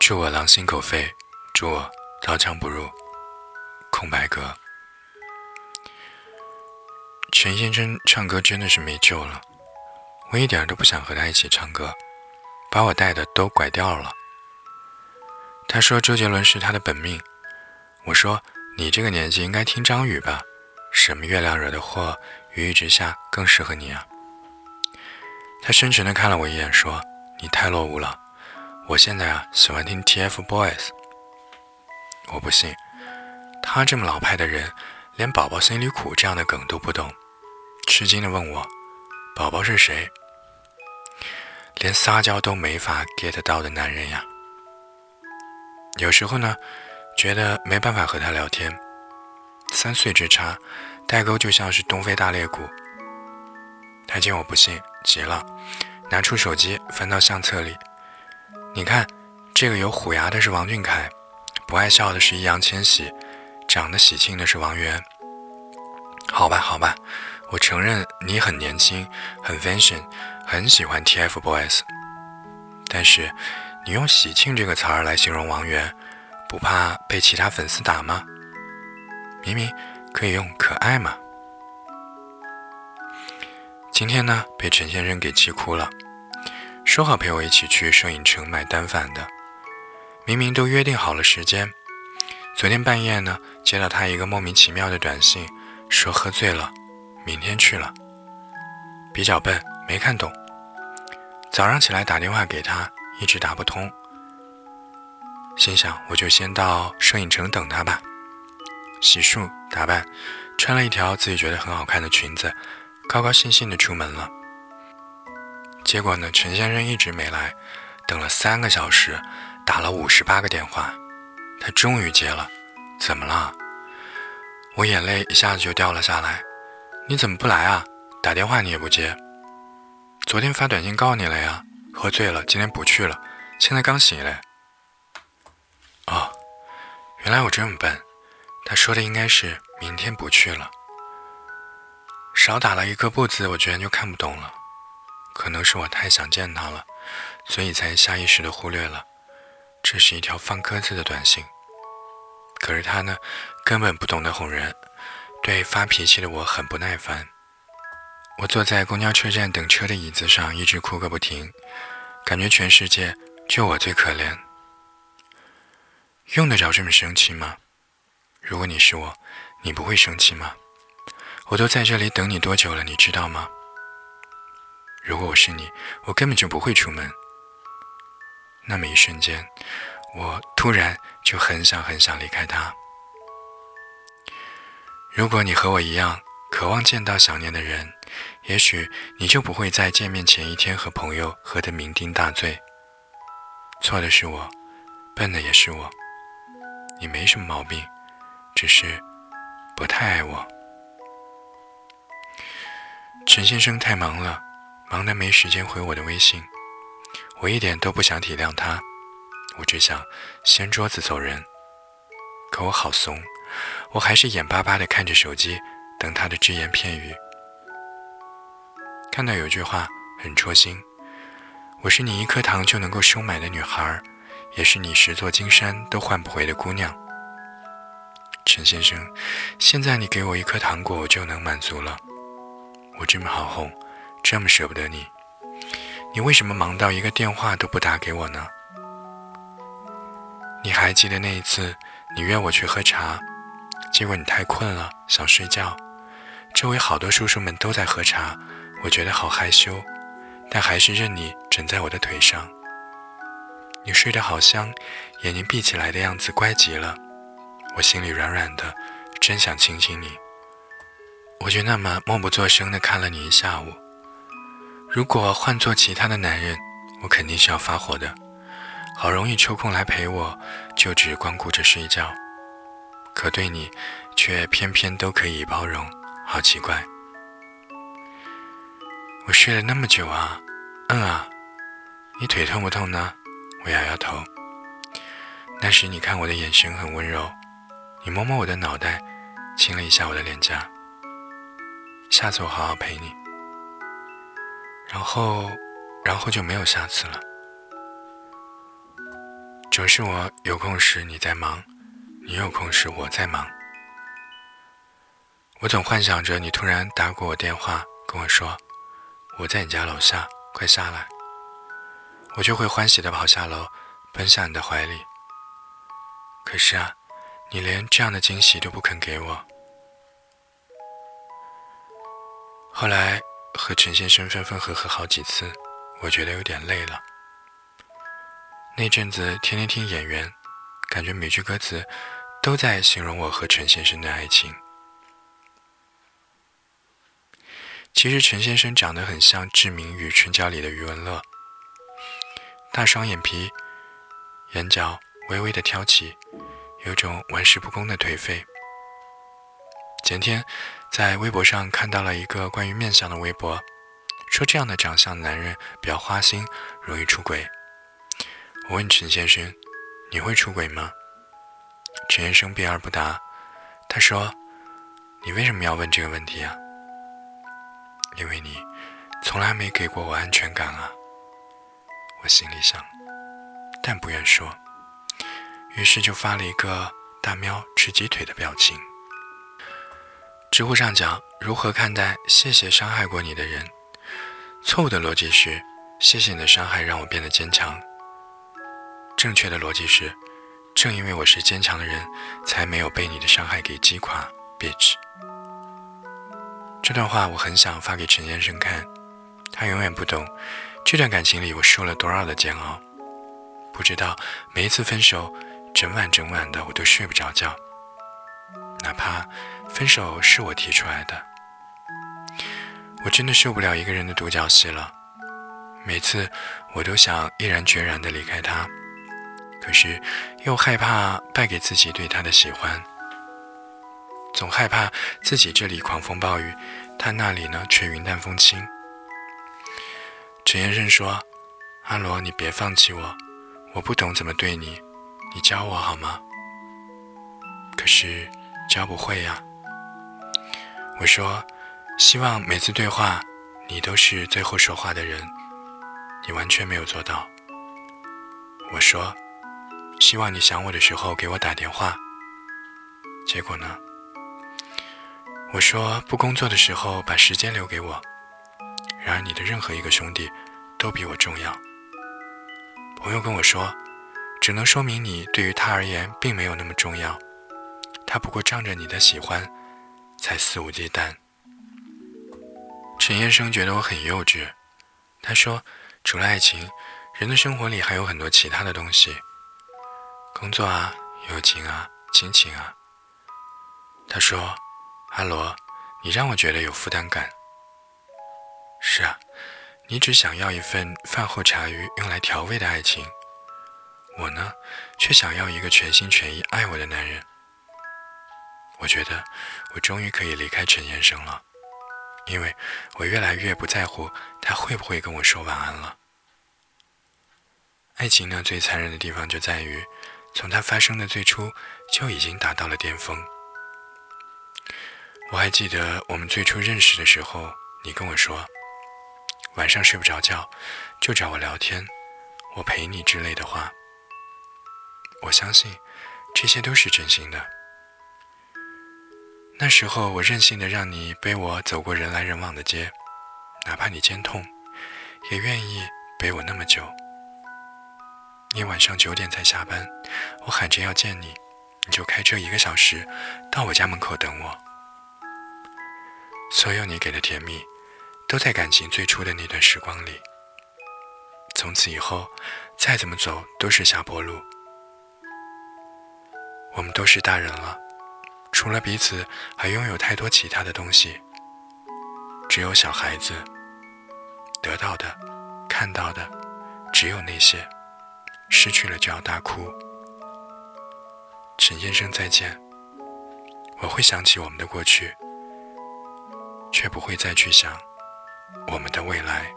祝我狼心狗肺，祝我刀枪不入。空白格。陈先生唱歌真的是没救了，我一点都不想和他一起唱歌，把我带的都拐掉了。他说周杰伦是他的本命，我说你这个年纪应该听张宇吧，什么月亮惹的祸，雨一直下更适合你啊。他深沉的看了我一眼，说你太落伍了。我现在啊，喜欢听 TFBOYS。我不信，他这么老派的人，连“宝宝心里苦”这样的梗都不懂，吃惊的问我：“宝宝是谁？”连撒娇都没法 get 到的男人呀。有时候呢，觉得没办法和他聊天，三岁之差，代沟就像是东非大裂谷。他见我不信，急了，拿出手机翻到相册里。你看，这个有虎牙的是王俊凯，不爱笑的是易烊千玺，长得喜庆的是王源。好吧，好吧，我承认你很年轻，很 fashion，很喜欢 TFBOYS。但是，你用喜庆这个词儿来形容王源，不怕被其他粉丝打吗？明明可以用可爱嘛。今天呢，被陈先生给气哭了。说好陪我一起去摄影城买单反的，明明都约定好了时间，昨天半夜呢接到他一个莫名其妙的短信，说喝醉了，明天去了。比较笨，没看懂。早上起来打电话给他，一直打不通。心想我就先到摄影城等他吧。洗漱打扮，穿了一条自己觉得很好看的裙子，高高兴兴的出门了。结果呢？陈先生一直没来，等了三个小时，打了五十八个电话，他终于接了。怎么了？我眼泪一下子就掉了下来。你怎么不来啊？打电话你也不接。昨天发短信告你了呀，喝醉了，今天不去了。现在刚醒嘞。哦，原来我这么笨。他说的应该是明天不去了。少打了一个不字，我居然就看不懂了。可能是我太想见他了，所以才下意识的忽略了，这是一条放鸽子的短信。可是他呢，根本不懂得哄人，对发脾气的我很不耐烦。我坐在公交车站等车的椅子上，一直哭个不停，感觉全世界就我最可怜。用得着这么生气吗？如果你是我，你不会生气吗？我都在这里等你多久了，你知道吗？如果我是你，我根本就不会出门。那么一瞬间，我突然就很想很想离开他。如果你和我一样渴望见到想念的人，也许你就不会在见面前一天和朋友喝得酩酊大醉。错的是我，笨的也是我。你没什么毛病，只是不太爱我。陈先生太忙了。忙得没时间回我的微信，我一点都不想体谅他，我只想掀桌子走人。可我好怂，我还是眼巴巴地看着手机，等他的只言片语。看到有句话很戳心：“我是你一颗糖就能够收买的女孩，也是你十座金山都换不回的姑娘。”陈先生，现在你给我一颗糖果，我就能满足了。我这么好哄。这么舍不得你，你为什么忙到一个电话都不打给我呢？你还记得那一次，你约我去喝茶，结果你太困了，想睡觉。周围好多叔叔们都在喝茶，我觉得好害羞，但还是任你枕在我的腿上。你睡得好香，眼睛闭起来的样子乖极了，我心里软软的，真想亲亲你。我就那么默不作声的看了你一下午。如果换做其他的男人，我肯定是要发火的。好容易抽空来陪我，就只光顾着睡觉，可对你，却偏偏都可以包容，好奇怪。我睡了那么久啊，嗯啊，你腿痛不痛呢？我摇摇头。那时你看我的眼神很温柔，你摸摸我的脑袋，亲了一下我的脸颊。下次我好好陪你。然后，然后就没有下次了。总是我有空时你在忙，你有空时我在忙。我总幻想着你突然打过我电话，跟我说我在你家楼下，快下来。我就会欢喜地跑下楼，奔向你的怀里。可是啊，你连这样的惊喜都不肯给我。后来和陈先生分分合合好几次，我觉得有点累了。那阵子天天听演员，感觉每句歌词都在形容我和陈先生的爱情。其实陈先生长得很像《志明与春娇》里的余文乐。大双眼皮，眼角微微的挑起，有种玩世不恭的颓废。前天在微博上看到了一个关于面相的微博，说这样的长相男人比较花心，容易出轨。我问陈先生：“你会出轨吗？”陈先生避而不答。他说：“你为什么要问这个问题啊？因为你从来没给过我安全感啊。”我心里想，但不愿说，于是就发了一个大喵吃鸡腿的表情。知乎上讲如何看待谢谢伤害过你的人？错误的逻辑是谢谢你的伤害让我变得坚强。正确的逻辑是，正因为我是坚强的人，才没有被你的伤害给击垮，bitch。这段话我很想发给陈先生看，他永远不懂。这段感情里，我受了多少的煎熬？不知道。每一次分手，整晚整晚的，我都睡不着觉。哪怕分手是我提出来的，我真的受不了一个人的独角戏了。每次我都想毅然决然的离开他，可是又害怕败给自己对他的喜欢，总害怕自己这里狂风暴雨，他那里呢却云淡风轻。陈先生说：“阿罗，你别放弃我，我不懂怎么对你，你教我好吗？”可是教不会呀。我说：“希望每次对话，你都是最后说话的人。”你完全没有做到。我说：“希望你想我的时候给我打电话。”结果呢？我说：“不工作的时候把时间留给我。”然而，你的任何一个兄弟都比我重要。朋友跟我说，只能说明你对于他而言并没有那么重要。他不过仗着你的喜欢，才肆无忌惮。陈先生觉得我很幼稚。他说，除了爱情，人的生活里还有很多其他的东西，工作啊，友情啊，亲情啊。他说，阿罗，你让我觉得有负担感。是啊，你只想要一份饭后茶余用来调味的爱情，我呢，却想要一个全心全意爱我的男人。我觉得我终于可以离开陈先生了，因为我越来越不在乎他会不会跟我说晚安了。爱情呢，最残忍的地方就在于，从它发生的最初就已经达到了巅峰。我还记得我们最初认识的时候，你跟我说。晚上睡不着觉，就找我聊天，我陪你之类的话。我相信这些都是真心的。那时候我任性的让你背我走过人来人往的街，哪怕你肩痛，也愿意背我那么久。你晚上九点才下班，我喊着要见你，你就开车一个小时到我家门口等我。所有你给的甜蜜。都在感情最初的那段时光里。从此以后，再怎么走都是下坡路。我们都是大人了，除了彼此，还拥有太多其他的东西。只有小孩子得到的、看到的，只有那些，失去了就要大哭。陈先生，再见。我会想起我们的过去，却不会再去想。我们的未来。